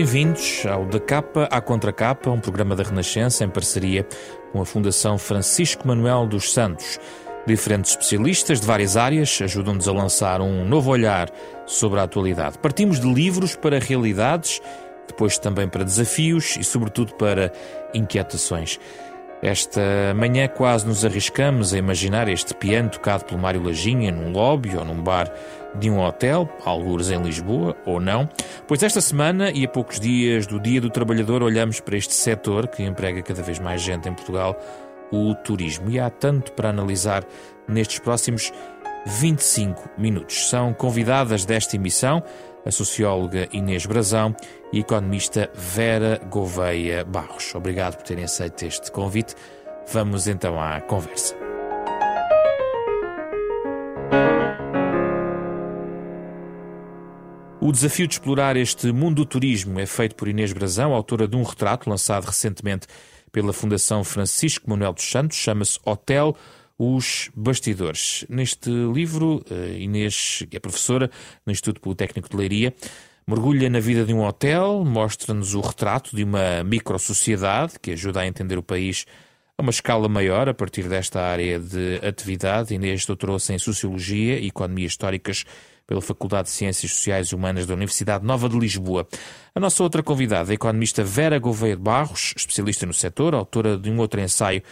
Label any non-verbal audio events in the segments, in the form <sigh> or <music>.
Bem-vindos ao Da Capa à Contracapa, um programa da Renascença em parceria com a Fundação Francisco Manuel dos Santos. Diferentes especialistas de várias áreas ajudam-nos a lançar um novo olhar sobre a atualidade. Partimos de livros para realidades, depois também para desafios e, sobretudo, para inquietações. Esta manhã quase nos arriscamos a imaginar este piano tocado pelo Mário Lajinha num lobby ou num bar de um hotel, algures em Lisboa, ou não, pois esta semana e a poucos dias do Dia do Trabalhador olhamos para este setor que emprega cada vez mais gente em Portugal, o turismo. E há tanto para analisar nestes próximos 25 minutos. São convidadas desta emissão a socióloga Inês Brazão e a economista Vera Gouveia Barros. Obrigado por terem aceito este convite. Vamos então à conversa. O desafio de explorar este mundo do turismo é feito por Inês Brazão, autora de um retrato lançado recentemente pela Fundação Francisco Manuel dos Santos, chama-se Hotel os bastidores. Neste livro, eh, Inês, que é professora no Instituto Politécnico de Leiria, mergulha na vida de um hotel, mostra-nos o retrato de uma microsociedade que ajuda a entender o país a uma escala maior a partir desta área de atividade. Inês doutorou-se em Sociologia e Economia Históricas pela Faculdade de Ciências Sociais e Humanas da Universidade Nova de Lisboa. A nossa outra convidada, a economista Vera Gouveia de Barros, especialista no setor, autora de um outro ensaio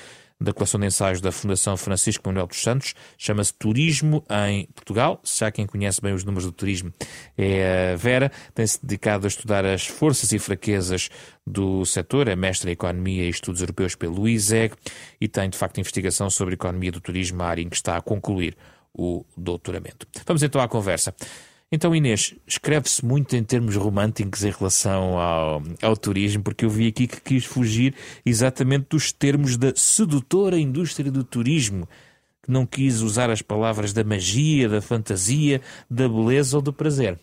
da coleção de ensaios da Fundação Francisco Manuel dos Santos, chama-se Turismo em Portugal. Se há quem conhece bem os números do turismo, é a Vera. Tem-se dedicado a estudar as forças e fraquezas do setor, é mestre em Economia e Estudos Europeus pelo ISEG e tem, de facto, investigação sobre a economia do turismo, a área em que está a concluir o doutoramento. Vamos então à conversa. Então, Inês, escreve-se muito em termos românticos em relação ao, ao, turismo, porque eu vi aqui que quis fugir exatamente dos termos da sedutora indústria do turismo, que não quis usar as palavras da magia, da fantasia, da beleza ou do prazer.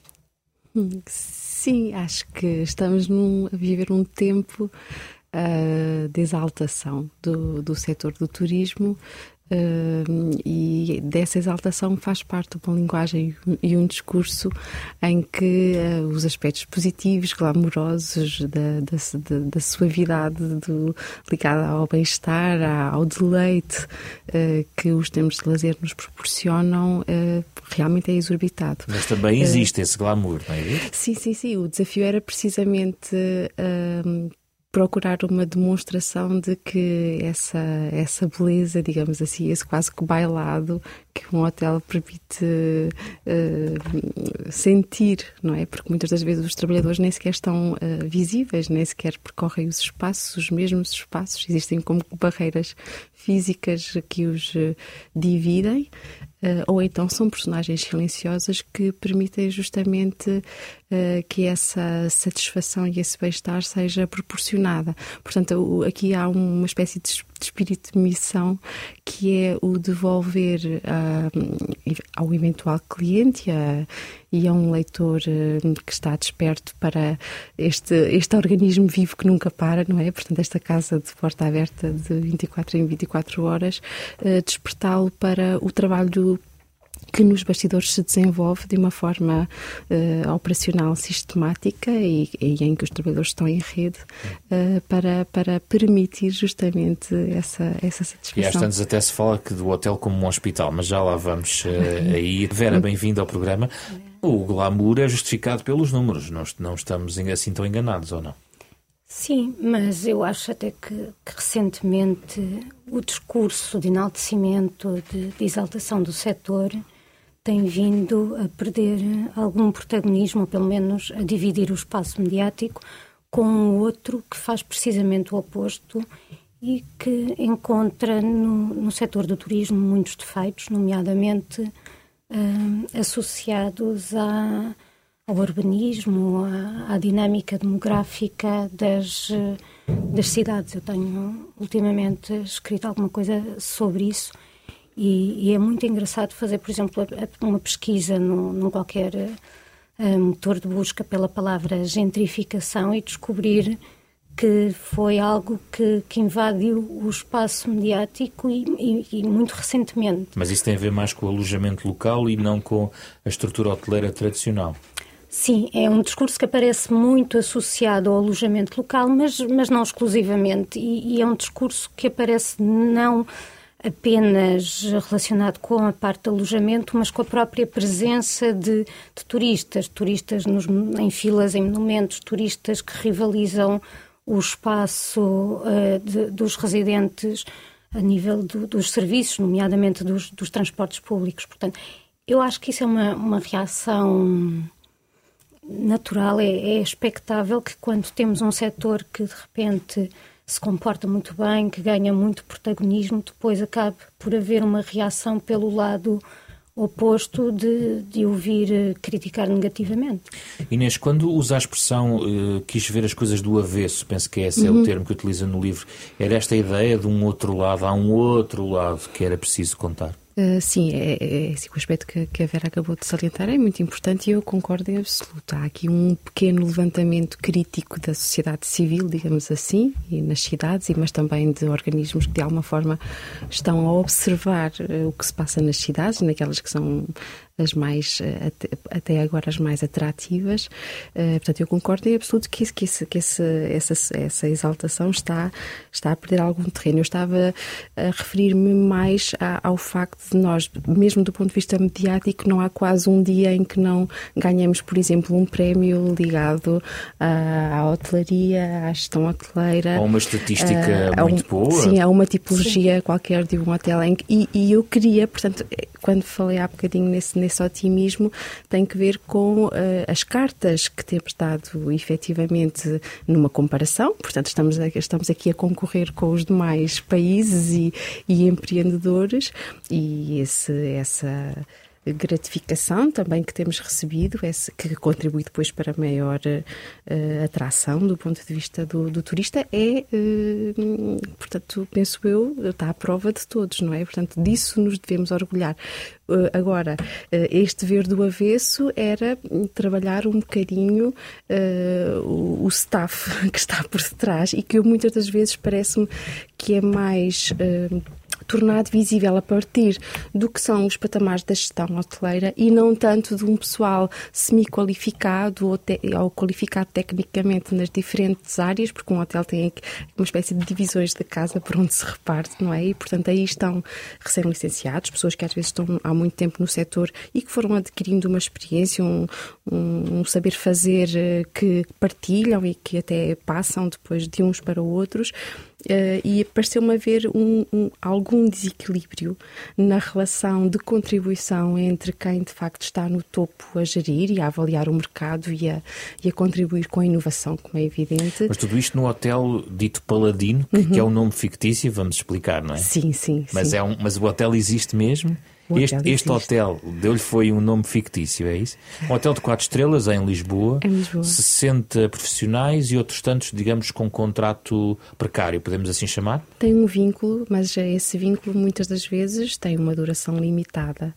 Sim, acho que estamos num, a viver um tempo uh, de exaltação do, do setor do turismo Uh, e dessa exaltação faz parte uma linguagem e um discurso em que uh, os aspectos positivos, glamourosos da, da, da suavidade do, ligada ao bem-estar, ao deleite uh, que os tempos de lazer nos proporcionam, realmente é exorbitado. Mas também existe esse glamour, não é? Sim, sim, sim. O desafio era precisamente procurar uma demonstração de que essa, essa beleza, digamos assim, esse quase que bailado que um hotel permite uh, sentir, não é? Porque muitas das vezes os trabalhadores nem sequer estão uh, visíveis, nem sequer percorrem os espaços, os mesmos espaços, existem como barreiras físicas que os uh, dividem. Uh, ou então são personagens silenciosas que permitem justamente uh, que essa satisfação e esse bem-estar seja proporcionada. Portanto, aqui há uma espécie de espírito de missão que é o devolver uh, ao eventual cliente a, e a um leitor que está desperto para este, este organismo vivo que nunca para, não é? Portanto, esta casa de porta aberta de 24 em 24 horas, despertá-lo para o trabalho que nos bastidores se desenvolve de uma forma uh, operacional sistemática e, e, em que os trabalhadores estão em rede uh, para, para permitir justamente essa, essa satisfação. E às tantas até se fala que do hotel como um hospital, mas já lá vamos uh, aí. Vera, bem-vinda ao programa. O glamour é justificado pelos números, não, não estamos assim tão enganados, ou não? Sim, mas eu acho até que, que recentemente o discurso de enaltecimento, de, de exaltação do setor, tem vindo a perder algum protagonismo, ou pelo menos a dividir o espaço mediático com outro que faz precisamente o oposto e que encontra no, no setor do turismo muitos defeitos, nomeadamente uh, associados ao urbanismo, à, à, dinâmica demográfica das, das cidades. Eu tenho ultimamente escrito alguma coisa sobre isso e, e, é muito engraçado fazer, por exemplo, uma pesquisa num, num qualquer uh, motor de busca pela palavra gentrificação e descobrir que foi algo que, que invadiu o espaço mediático e, e, e, muito recentemente. Mas isso tem a ver mais com o alojamento local e não com a estrutura hoteleira tradicional? Sim, é um discurso que aparece muito associado ao alojamento local, mas, mas não exclusivamente. E, e é um discurso que aparece não apenas relacionado com a parte do alojamento, mas com a própria presença de, de turistas, turistas nos, em filas, em monumentos, turistas que rivalizam o espaço uh, de, dos residentes a nível do, dos serviços, nomeadamente dos, dos, transportes públicos. Portanto, eu acho que isso é uma, uma reação natural, é, é expectável que quando temos um setor que de repente se comporta muito bem, que ganha muito protagonismo, depois acabe por haver uma reação pelo lado oposto de, de ouvir eh, criticar negativamente. Inês, quando usa a expressão uh, quis ver as coisas do avesso, penso que esse uhum. é o termo que utiliza no livro, era esta ideia de um outro lado, há um outro lado que era preciso contar? Uh, sim, é, é, é o aspecto que, que, a Vera acabou de salientar é muito importante e eu concordo em absoluto. Há aqui um pequeno levantamento crítico da sociedade civil, digamos assim, e nas cidades, mas também de organismos que de alguma forma estão a observar uh, o que se passa nas cidades, naquelas que são as mais, eh, até, agora as mais atrativas. Uh, portanto, eu concordo em absoluto que, que, esse, que esse, essa, essa exaltação está, está a perder algum terreno. Eu estava a referir-me mais a, ao facto de nós, mesmo do ponto de vista mediático, não há quase um dia em que não ganhamos, por exemplo, um prémio ligado à, à hotelaria, à gestão hoteleira. Ou uma estatística uh, muito um, boa. Sim, há uma tipologia sim. qualquer de um hotel em que, e, e eu queria, portanto, quando falei há bocadinho nesse nesse otimismo tem que ver com uh, as cartas que temos dado efetivamente numa comparação. Portanto, estamos, estamos aqui a concorrer com os demais países e, e empreendedores e esse, essa gratificação também que temos recebido, que contribui depois para maior uh, atração do ponto de vista do, do turista, é, uh, portanto, penso eu, está à prova de todos, não é? Portanto, disso nos devemos orgulhar. Uh, agora, este ver do avesso era trabalhar um bocadinho o, o staff <laughs> que está por detrás e que eu muitas das vezes parece-me que é mais tornado visível a partir do que são os patamares da gestão hoteleira e não tanto de um pessoal semi-qualificado ou, ou, qualificado tecnicamente nas diferentes áreas, porque um hotel tem uma espécie de divisões da casa por onde se reparte, não é? E, portanto, aí estão recém-licenciados, pessoas que às vezes estão há muito tempo no setor e que foram adquirindo uma experiência, um, um, saber fazer eh, que partilham e que até passam depois de uns para outros Uh, e pareceu-me haver um, um, algum desequilíbrio na relação de contribuição entre quem de facto está no topo a gerir e a avaliar o mercado e a, e a contribuir com a inovação, como é evidente. Mas tudo isto no hotel dito Paladino, que, uhum. que é um nome fictício, vamos explicar, não é? Sim, sim. Mas, sim. É um, mas o hotel existe mesmo? Este, este hotel deu-lhe foi um nome fictício, é isso? Um hotel de quatro estrelas em Lisboa, em Lisboa, 60 profissionais e outros tantos, digamos, com contrato precário, podemos assim chamar? Tem um vínculo, mas esse vínculo muitas das vezes tem uma duração limitada.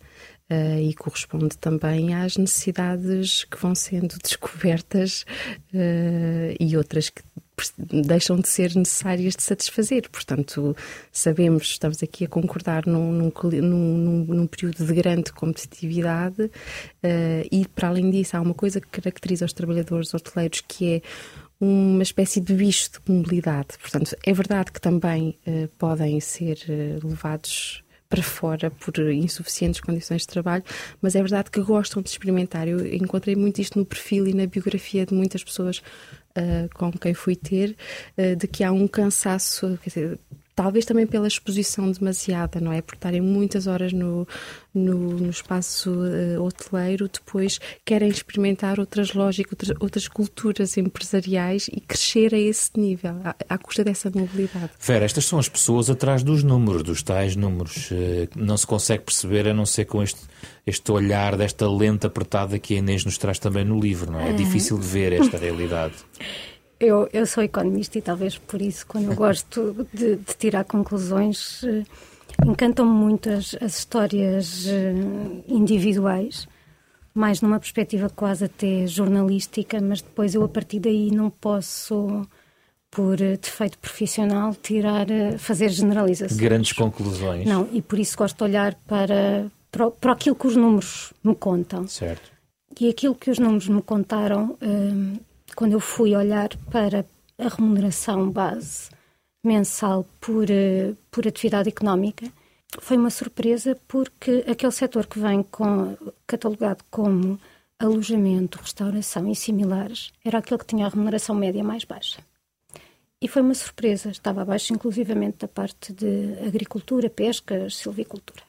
Uh, e corresponde também às necessidades que vão sendo <laughs> descobertas uh, e outras que deixam de ser necessárias de satisfazer. Portanto, sabemos, estamos aqui a concordar num, num, num, num período de grande competitividade uh, e, para além disso, há uma coisa que caracteriza os trabalhadores hoteleiros que é uma espécie de bicho de mobilidade. Portanto, é verdade que também uh, podem ser uh, levados para fora por insuficientes condições de trabalho, mas é verdade que gostam de experimentar. Eu encontrei muito isto no perfil e na biografia de muitas pessoas uh, com quem fui ter, uh, de que há um cansaço, quer dizer, talvez também pela exposição demasiada, não é? Por estarem muitas horas no, no, no espaço uh, hoteleiro, depois querem experimentar outras lógicas, outras, outras, culturas empresariais e crescer a esse nível, à, à, custa dessa mobilidade. Vera, estas são as pessoas atrás dos números, dos tais números. Uh, não se consegue perceber a não ser com este, este olhar desta lente apertada que a Inês nos traz também no livro, não é? É difícil de ver esta realidade. <laughs> Eu, eu sou economista e talvez por isso, quando eu gosto de, de tirar conclusões, eh, encantam-me muito as, as histórias eh, individuais, mais numa perspectiva quase até jornalística, mas depois eu a partir daí não posso por eh, defeito profissional, tirar, fazer generalizações. Grandes conclusões. Não, e por isso gosto de olhar para, para, para aquilo que os números me contam. Certo. e aquilo que os números me contaram quando eu fui olhar para a remuneração base mensal por, uh, por atividade económica, foi uma surpresa porque aquele setor que vem com, catalogado como alojamento, restauração e similares era aquele que tinha a remuneração média mais baixa. E foi uma surpresa, estava abaixo inclusivamente da parte de agricultura, pesca, silvicultura.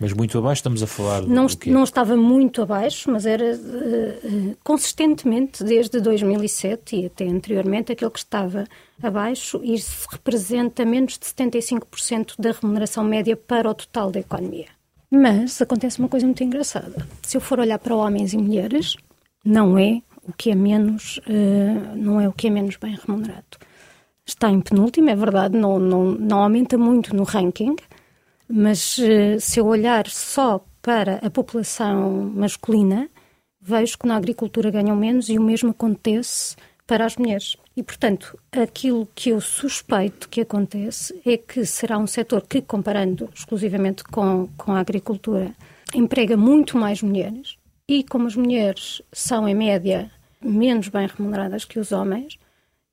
Mas muito abaixo estamos a falar não, não estava muito abaixo, mas era uh, consistentemente desde 2007 e até anteriormente aquele que estava abaixo e representa menos de 75% da remuneração média para o total da economia. Mas acontece uma coisa muito engraçada. Se eu for olhar para homens e mulheres, não é o que é menos, uh, não é o que é menos bem remunerado. Está em penúltimo, é verdade, não, não, não aumenta muito no ranking, mas uh, se eu olhar só para a população masculina, vejo que na agricultura ganham menos e o mesmo acontece para as mulheres. E, portanto, aquilo que eu suspeito que acontece é que será um setor que, comparando exclusivamente com, com a agricultura, emprega muito mais mulheres e, como as mulheres são, em média, menos bem remuneradas que os homens,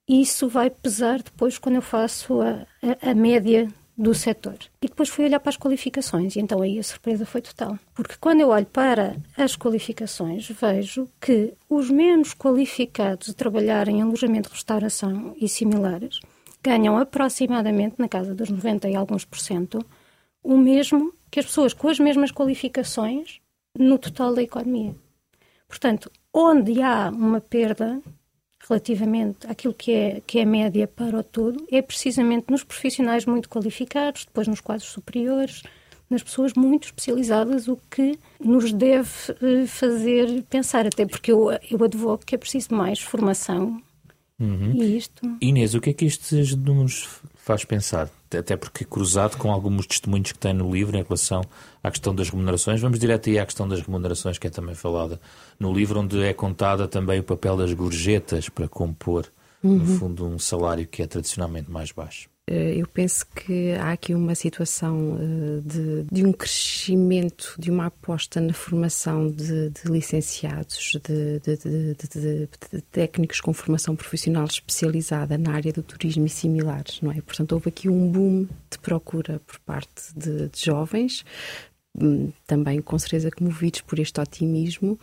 isso vai pesar depois quando eu faço a, a, a média do setor. E depois fui olhar para as qualificações, e então aí a surpresa foi total. Porque quando eu olho para as qualificações, vejo que os menos qualificados a trabalhar em alojamento, restauração e similares ganham aproximadamente, na casa dos 90 e alguns por cento, o mesmo que as pessoas com as mesmas qualificações no total da economia. Portanto, onde há uma perda relativamente àquilo que é, que é média para o todo é precisamente nos profissionais muito qualificados, depois nos quadros superiores, nas pessoas muito especializadas, o que nos deve eh, fazer pensar, até porque eu, eu advogo que é preciso mais formação. Uhum. E isto... Inês, o que é que estes números faz pensar? Até porque cruzado com alguns testemunhos que tem no livro em relação à questão das remunerações, vamos direto aí à questão das remunerações que é também falada no livro, onde é contada também o papel das gorjetas para compor, uhum. no fundo, um salário que é tradicionalmente mais baixo. Eh, eu penso que há aqui uma situação eh, de, de um crescimento, de uma aposta na formação de, de licenciados, de, de, técnicos com formação profissional especializada na área do turismo e similares, não é? Portanto, houve aqui um boom de procura por parte de, jovens, hum, também com certeza comovidos por este otimismo.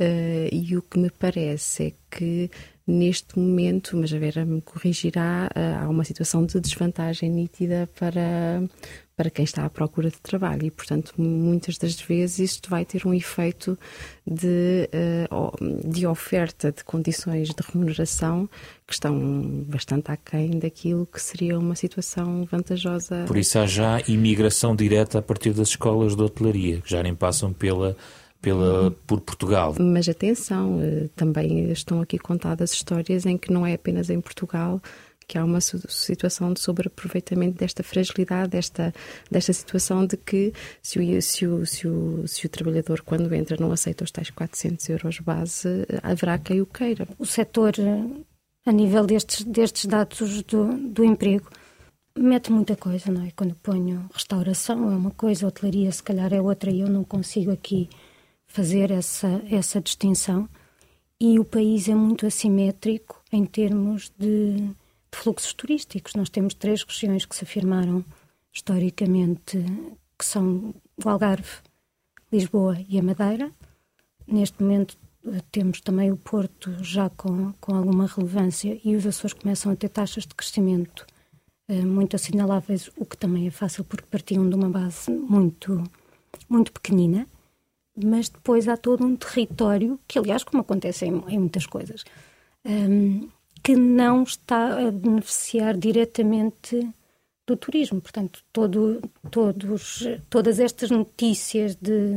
Uh, e o que me parece é que neste momento, mas a Vera me corrigirá, eh, há uma situação de desvantagem nítida para, para quem está à procura de trabalho e, portanto, muitas das vezes isto vai ter um efeito de, eh, de oferta de condições de remuneração que estão bastante aquém daquilo que seria uma situação vantajosa. Por isso há já imigração direta a partir das escolas de hotelaria, que já nem passam pela pela, por Portugal. Mas atenção, eh, também estão aqui contadas histórias em que não é apenas em Portugal que há uma situação de sobreaproveitamento desta fragilidade, desta, desta situação de que se o, se, o, se, o, se o trabalhador, quando entra, não aceita os tais 400 euros base, haverá quem o queira. O setor, eh, a nível destes, destes dados do, do emprego, mete muita coisa, não é? Quando ponho restauração é uma coisa, hotelaria se calhar é outra e eu não consigo aqui fazer essa, essa distinção. E o país é muito assimétrico em termos de, de fluxos turísticos. Nós temos três regiões que se afirmaram historicamente, que são o Algarve, Lisboa e a Madeira. Neste momento temos também o Porto já com, com alguma relevância e os Açores começam a ter taxas de crescimento eh, muito assinaláveis, o que também é fácil porque partiam de uma base muito, muito pequenina mas depois há todo um território, que aliás, como acontece em, em muitas coisas, um, que não está a beneficiar diretamente do turismo. Portanto, todo, todos, todas estas notícias de,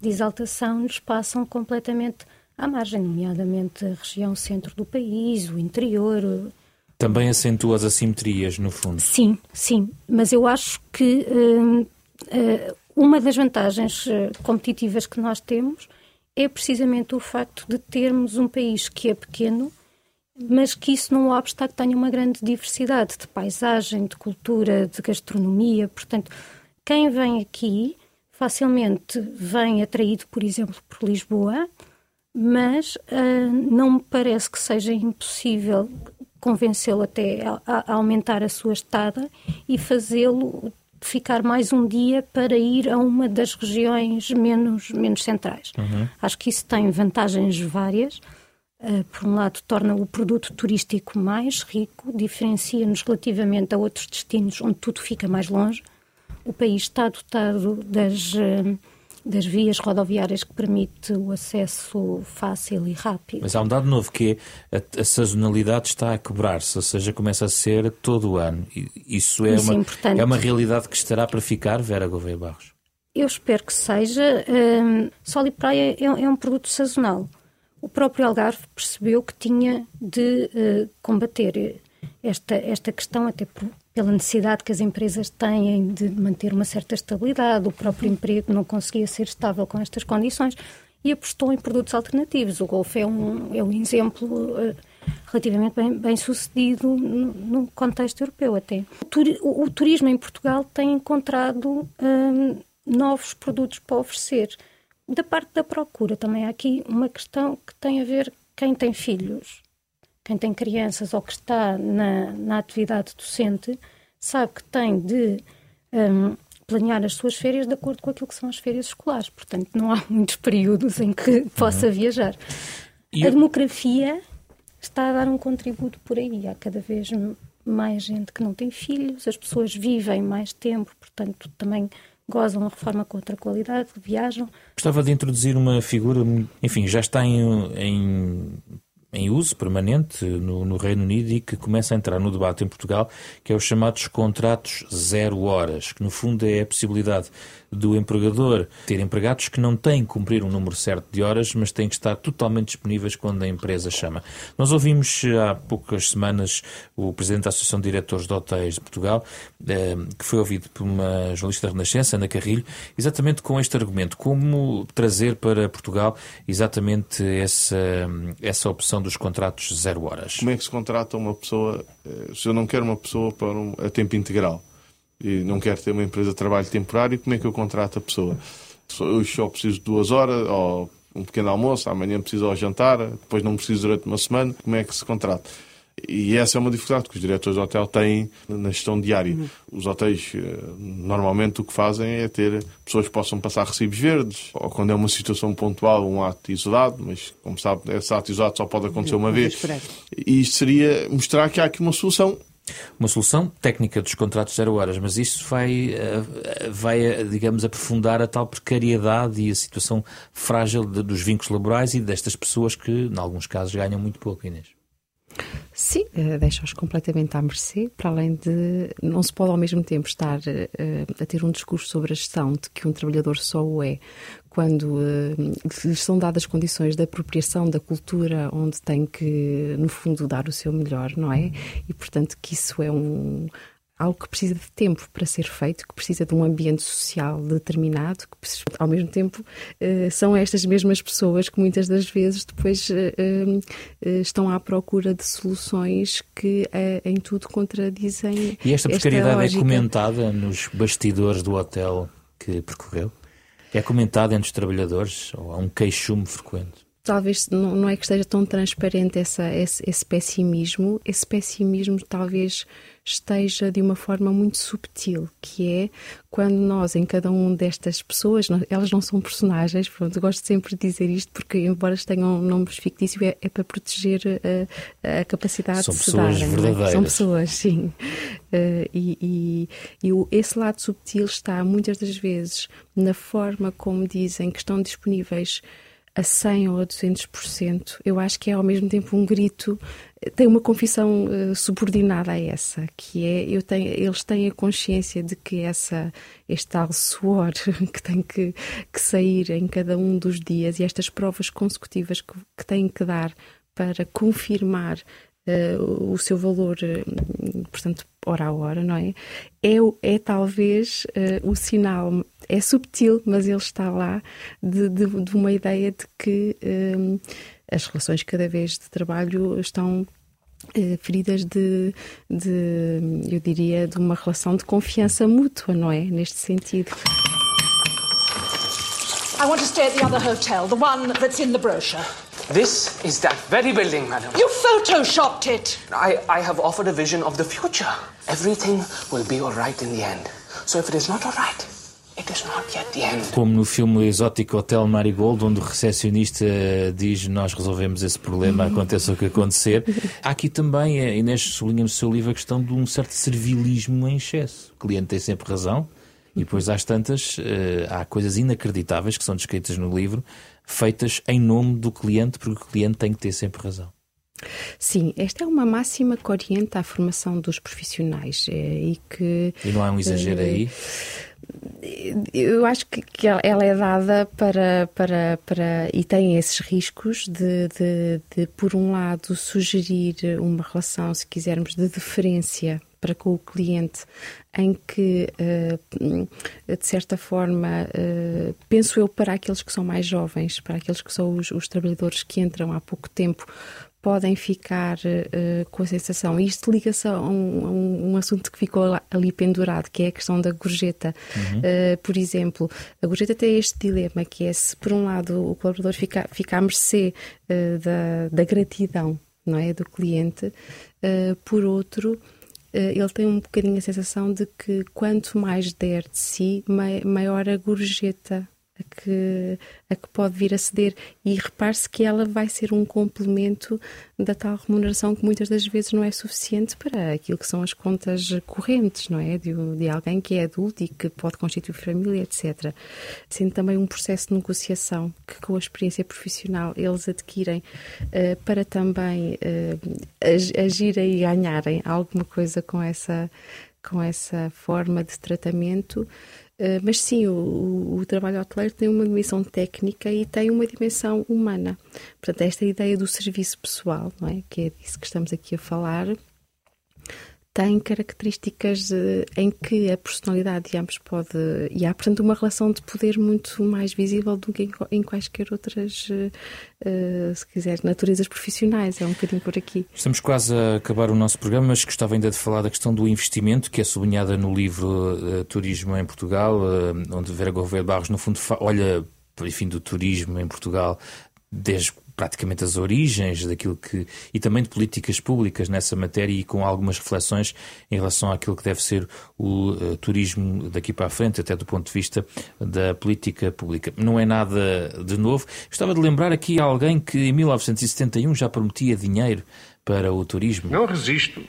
de exaltação lhes passam completamente à margem, nomeadamente a região centro do país, o interior. Também acentua as assimetrias, no fundo. Sim, sim. Mas eu acho que uh, uh, uma das vantagens eh, competitivas que nós temos é precisamente o facto de termos um país que é pequeno, mas que isso não obsta que tenha uma grande diversidade de paisagem, de cultura, de gastronomia. Portanto, quem vem aqui facilmente vem atraído, por exemplo, por Lisboa, mas uh, não me parece que seja impossível convencê-lo até a, a, aumentar a sua estada e fazê-lo ficar mais um dia para ir a uma das regiões menos, menos centrais. Uhum. Acho que isso tem vantagens várias. Uh, por um lado, torna o produto turístico mais rico, diferencia-nos relativamente a outros destinos onde tudo fica mais longe. O país está dotado das. Uh, das vias rodoviárias que permite o acesso fácil e rápido. Mas há um dado novo que é a, a sazonalidade está a quebrar-se, ou seja, começa a ser todo o ano. Isso é, Isso uma, é, é uma realidade que estará para ficar, Vera Gouveia Barros? Eu espero que seja. Um, Sol e praia é, é, um produto sazonal. O próprio Algarve percebeu que tinha de uh, combater esta, esta questão, até por, pela necessidade que as empresas têm de manter uma certa estabilidade, o próprio emprego não conseguia ser estável com estas condições e apostou em produtos alternativos. O Golf é um, é um exemplo uh, relativamente bem, bem sucedido no, no, contexto europeu até. O, o, turismo em Portugal tem encontrado um, novos produtos para oferecer. Da parte da procura também há aqui uma questão que tem a ver quem tem filhos quem tem crianças ou que está na, na atividade docente sabe que tem de um, planear as suas férias de acordo com aquilo que são as férias escolares. Portanto, não há <laughs> muitos períodos em que possa uhum. viajar. E a demografia está a dar um contributo por aí. Há cada vez mais gente que não tem filhos, as pessoas vivem mais tempo, portanto, também gozam a reforma com outra qualidade, viajam. Gostava de introduzir uma figura, enfim, já está em, em em uso permanente no, no, Reino Unido e que começa a entrar no debate em Portugal, que é os chamados contratos zero horas, que no fundo é a possibilidade do empregador ter empregados que não têm que cumprir um número certo de horas, mas têm que estar totalmente disponíveis quando a empresa chama. Nós ouvimos há poucas semanas o Presidente da Associação de Diretores de Hotéis de Portugal, eh, que foi ouvido por uma jornalista da Renascença, Ana Carrilho, exatamente com este argumento, como trazer para Portugal exatamente essa, essa opção dos contratos zero horas. Como é que se contrata uma pessoa, eh, se eu não quero uma pessoa para um, a tempo integral? E não quero ter uma empresa de trabalho temporário, como é que eu contrato a pessoa? Hoje só preciso de duas horas, ou um pequeno almoço, amanhã preciso ao jantar, depois não preciso durante uma semana, como é que se contrata? E essa é uma dificuldade que os diretores de hotel têm na gestão diária. Os hotéis, eh, normalmente, o que fazem é ter pessoas que possam passar recibos verdes, ou quando é uma situação pontual, um ato isolado, mas, como sabe, esse ato isolado só pode acontecer uma vez. E isto seria mostrar que há aqui uma solução uma solução técnica dos contratos zero horas, mas isso vai, eh, vai eh, digamos, aprofundar a tal precariedade e a situação frágil de, dos vínculos laborais e destas pessoas que, em alguns casos, ganham muito pouco, Inês. Sim, eh, deixa-os completamente à mercê, para além de não se pode ao mesmo tempo estar a ter um discurso sobre a gestão de que um trabalhador só o é quando uh, lhes são dadas condições de apropriação da cultura onde tem que, no fundo, dar o seu melhor, não é? E, portanto, que isso é um, algo que precisa de tempo para ser feito, que precisa de um ambiente social determinado, que ao mesmo tempo uh, são estas mesmas pessoas que muitas das vezes depois uh, estão à procura de soluções que em tudo contradizem. E esta precariedade esta é comentada nos bastidores do hotel que percorreu? É comentado entre os trabalhadores ou há um queixume frequente? Talvez não, não é que esteja tão transparente essa, esse, esse pessimismo. Esse pessimismo talvez esteja de uma forma muito subtil, que é quando nós, em cada um destas pessoas, elas não são personagens, pronto, gosto sempre de dizer isto porque, embora tenham nomes fictícios, é, é para proteger a, a capacidade são de se darem. São pessoas verdadeiras. São pessoas, sim. Uh, e, e, e o, esse lado subtil está muitas das vezes na forma como dizem que estão disponíveis a 100 ou a 200%, eu acho que é ao mesmo tempo um grito, tem uma confissão uh, subordinada a essa, que é, eu tenho, eles têm a consciência de que essa, este tal suor <laughs> que tem que, que sair em cada um dos dias e estas provas consecutivas que, que têm que dar para confirmar uh, o seu valor, uh, portanto, hora a hora, não é? É, é talvez uh, o sinal, é subtil, mas ele está lá, de, de, de uma ideia de que as relações cada vez de trabalho estão feridas de, de, eu diria, de uma relação de confiança mútua, não é? Neste sentido. I want to stay at the other hotel, the one that's in the brochure. This is that very building, madam. You photoshopped it. I, I have offered a vision of the future. Everything will be all right in the end. So if it is not all right, it is not yet the end. Como no filme Exótico Hotel Marigold, onde o recepcionista diz nós resolvemos esse problema, aconteça o que acontecer. Há aqui também, a Inês sublinha no seu livro a questão de um certo servilismo em excesso. O cliente tem sempre razão. E depois, às tantas, eh, há coisas inacreditáveis que são descritas no livro, feitas em nome do cliente, porque o cliente tem que ter sempre razão. Sim, esta é uma máxima que orienta a formação dos profissionais eh, e que. E não há um exagero aí? Eu acho que, que ela é dada para, para, para. e tem esses riscos de, de, de, por um lado, sugerir uma relação, se quisermos, de deferência para com o cliente, em que, eh, de certa forma, eh, penso eu para aqueles que são mais jovens, para aqueles que são os, os trabalhadores que entram há pouco tempo, podem ficar uh, com a sensação. Isto liga-se a um, a um, assunto que ficou ali pendurado, que é a questão da gorjeta. Uhum. Uh, por exemplo, a gorjeta tem este dilema, que é se, por um lado, o colaborador fica, fica à mercê uh, da, da gratidão não é, do cliente, por outro ele tem um bocadinho a sensação de que quanto mais der de si, maior a gorjeta a que, a que pode vir a ceder. E repare-se que ela vai ser um complemento da tal remuneração que muitas das vezes não é suficiente para aquilo que são as contas correntes, não é? De, de alguém que é adulto e que pode constituir família, etc. Sendo também um processo de negociação que, com a experiência profissional, eles adquirem uh, para também uh, agirem e ganharem alguma coisa com essa, com essa forma de tratamento. Eh, mas sim, o, o, trabalho hoteleiro tem uma dimensão técnica e tem uma dimensão humana. Portanto, esta ideia do serviço pessoal, não é? que é disso que estamos aqui a falar, tem características uh, em que a personalidade de ambos pode. E há, portanto, uma relação de poder muito mais visível do que em, quaisquer outras, uh, uh, se quiser, naturezas profissionais. É um bocadinho por aqui. Estamos quase a acabar o nosso programa, mas gostava ainda de falar da questão do investimento, que é sublinhada no livro Turismo em Portugal, onde Vera Gouveia Barros, no fundo, olha, enfim, do turismo em Portugal desde praticamente as origens daquilo que e também de políticas públicas nessa matéria e com algumas reflexões em relação àquilo que deve ser o uh, turismo daqui para a frente, até do ponto de vista da política pública. Não é nada de novo. Gostava de lembrar aqui alguém que em 1971 já prometia dinheiro para o turismo. Não resisto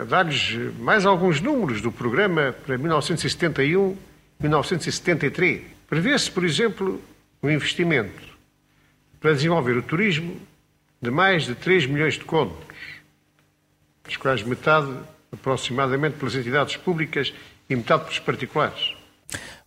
a dar-lhes mais alguns números do programa para 1971-1973. Prevê-se, por exemplo, um investimento para desenvolver o turismo de mais de 3 milhões de contos, dos quais metade aproximadamente pelas entidades públicas e metade pelos particulares.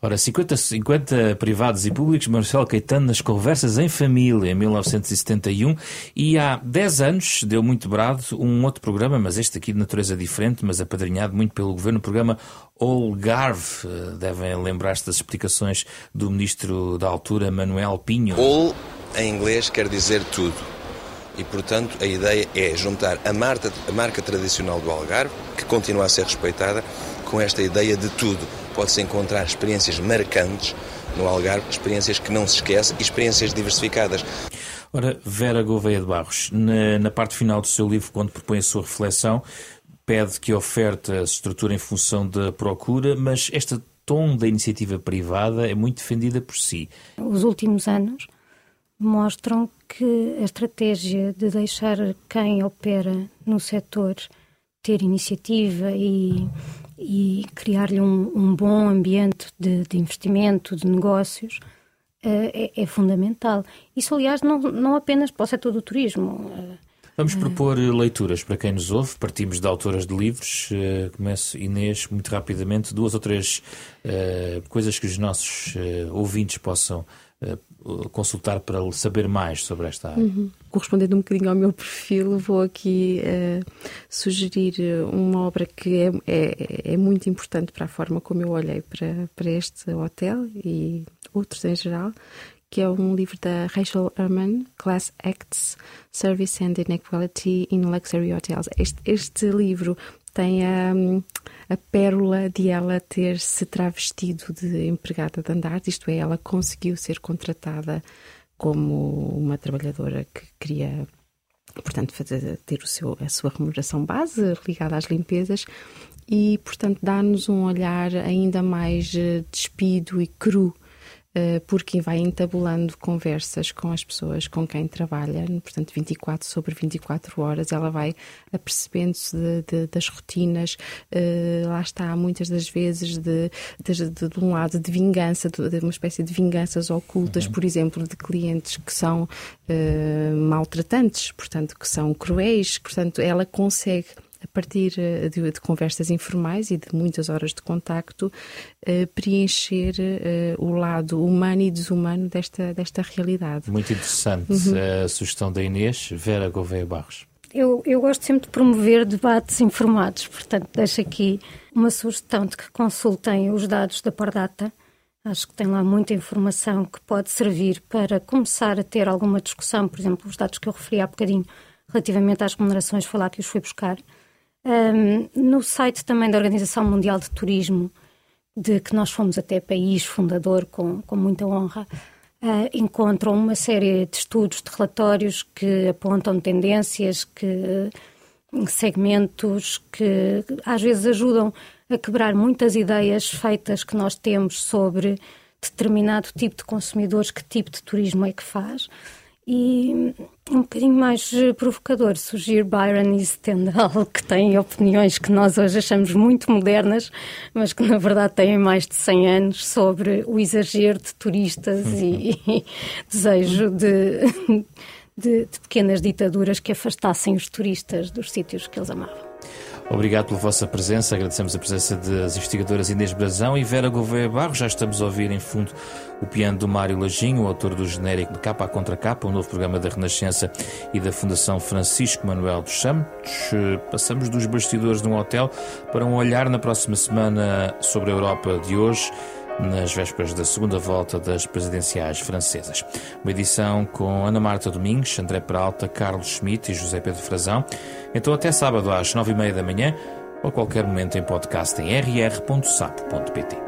Ora, 50, 50 privados e públicos, Marcelo Caetano nas conversas em família, em 1971, e há 10 anos deu muito brado um outro programa, mas este aqui de natureza diferente, mas apadrinhado muito pelo governo, o programa Olgarve. Eh, devem lembrar-se das explicações do ministro da altura, Manuel Pinho. All, em inglês, quer dizer tudo. E, portanto, a ideia é juntar a marca, a marca tradicional do Algarve, que continua a ser respeitada, com esta ideia de tudo pode-se encontrar experiências marcantes no Algarve, experiências que não se esquece e experiências diversificadas. Ora, Vera Gouveia de Barros, na, na, parte final do seu livro, quando propõe a sua reflexão, pede que a oferta se estruture em função da procura, mas esta tom da iniciativa privada é muito defendida por si. Os últimos anos mostram que a estratégia de deixar quem opera no setor ter iniciativa e e criar-lhe um, um, bom ambiente de, de investimento, de negócios, uh, é, é, fundamental. Isso, aliás, não, não apenas para o setor do turismo. Uh, Vamos propor leituras para quem nos ouve. Partimos de autoras de livros. Começo, Inês, muito rapidamente, duas ou três coisas que os nossos ouvintes possam consultar para saber mais sobre esta área. Uhum. Correspondendo um bocadinho ao meu perfil, vou aqui uh, sugerir uma obra que é, é, é, muito importante para a forma como eu olhei para, para este hotel e outros em geral, que é um livro da Rachel Erman, Class Acts, Service and Inequality in Luxury Hotels. Este, este livro tem a, a pérola de ela ter se travestido de empregada de andar, isto é, ela conseguiu ser contratada como uma trabalhadora que queria portanto, fazer, ter o seu, a sua remuneração base ligada às limpezas. E, portanto, dá-nos um olhar ainda mais eh, despido e cru porque vai entabulando conversas com as pessoas com quem trabalha, portanto 24 sobre 24 horas, ela vai apercebendo-se de, de, das rotinas, uh, lá está muitas das vezes de, de, de, um lado de vingança, de, uma espécie de vinganças ocultas, uhum. por exemplo, de clientes que são uh, maltratantes, portanto que são cruéis, portanto ela consegue a partir eh, de, de, conversas informais e de muitas horas de contacto, uh, preencher uh, o lado humano e desumano desta, desta realidade. Muito interessante uhum. a sugestão da Inês. Vera Gouveia Barros. Eu, eu gosto sempre de promover debates informados, portanto, deixo aqui uma sugestão de que consultem os dados da Pordata. Acho que tem lá muita informação que pode servir para começar a ter alguma discussão, por exemplo, os dados que eu referi há bocadinho relativamente às remunerações, foi lá que os fui buscar. Um, no site também da Organização Mundial de Turismo, de que nós fomos até país fundador com, com muita honra, uh, encontram uma série de estudos, de relatórios que apontam tendências, que segmentos que às vezes ajudam a quebrar muitas ideias feitas que nós temos sobre determinado tipo de consumidores, que tipo de turismo é que faz. E um bocadinho mais provocador surgir Byron e Stendhal, que têm opiniões que nós hoje achamos muito modernas, mas que na verdade têm mais de 100 anos sobre o exagero de turistas e, e <laughs> desejo de, de, de pequenas ditaduras que afastassem os turistas dos sítios que eles amavam. Obrigado pela vossa presença. Agradecemos a presença das investigadoras Inês Brazão e Vera Gouveia Barros. Já estamos a ouvir em fundo o piano do Mário Lajinho, autor do genérico de Capa a Contra Capa, um novo programa da Renascença e da Fundação Francisco Manuel dos Santos. Passamos dos bastidores de um hotel para um olhar na próxima semana sobre a Europa de hoje nas vésperas da segunda volta das presidenciais francesas. Uma edição com Ana Marta Domingos, André Peralta, Carlos Schmidt e José Pedro Frazão. Então até sábado às nove e meia da manhã ou a qualquer momento em podcast em rr.sapo.pt.